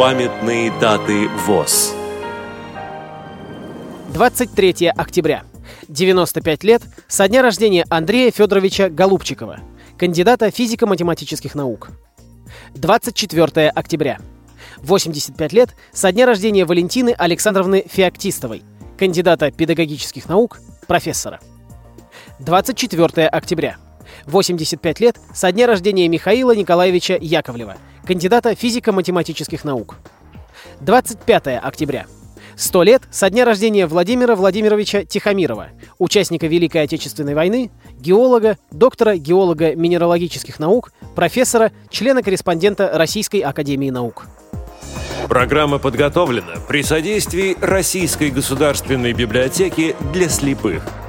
Памятные даты ВОЗ. 23 октября. 95 лет со дня рождения Андрея Федоровича Голубчикова, кандидата физико-математических наук. 24 октября. 85 лет со дня рождения Валентины Александровны Феоктистовой, кандидата педагогических наук, профессора. 24 октября. 85 лет со дня рождения Михаила Николаевича Яковлева, кандидата физико-математических наук. 25 октября. 100 лет со дня рождения Владимира Владимировича Тихомирова, участника Великой Отечественной войны, геолога, доктора геолого-минералогических наук, профессора, члена-корреспондента Российской Академии Наук. Программа подготовлена при содействии Российской государственной библиотеки для слепых –